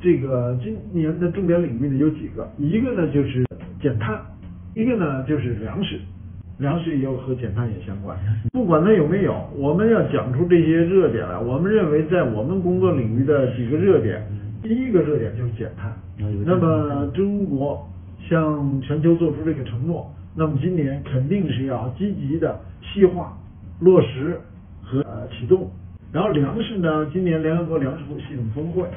这个今年的重点领域呢有几个，一个呢就是减碳，一个呢就是粮食，粮食也有和减碳也相关。不管它有没有，我们要讲出这些热点来。我们认为在我们工作领域的几个热点，第一个热点就是减碳。那么中国向全球做出这个承诺，那么今年肯定是要积极的细化、落实和启动。然后粮食呢，今年联合国粮食系统峰会，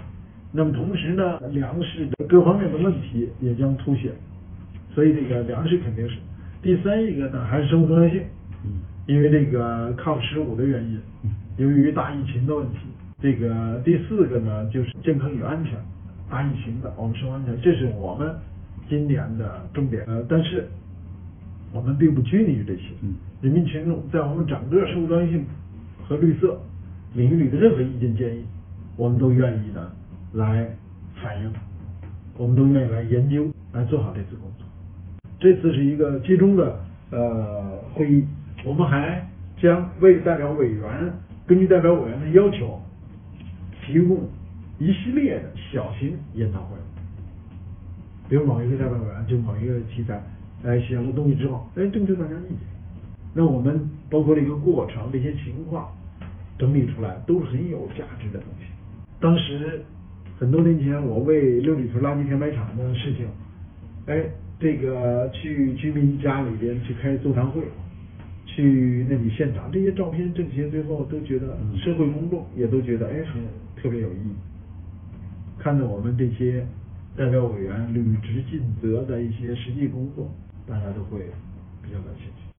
那么同时呢，粮食的各方面的问题也将凸显，所以这个粮食肯定是。第三一个呢，还是生物多样性，因为这个 COP 十五的原因，由于大疫情的问题，这个第四个呢就是健康与安全，大疫情的我们生活安全，这是我们今年的重点。呃，但是我们并不拘泥于这些，人民群众在我们整个生物多样性和绿色。领域里的任何意见建议，我们都愿意呢来反映，我们都愿意来研究，来做好这次工作。这次是一个集中的呃会议，我们还将为代表委员根据代表委员的要求，提供一系列的小型研讨会。比如某一个代表委员就某一个题材，哎写了东西之后，哎征求大家意见，那我们包括这个过程这些情况。整理出来都是很有价值的东西。当时很多年前，我为六里屯垃圾填埋场的事情，哎，这个去居民家里边去开座谈会，去那里现场，这些照片这些最后都觉得社会公众也都觉得哎很特别有意义。看到我们这些代表委员履职尽责的一些实际工作，大家都会比较感兴趣。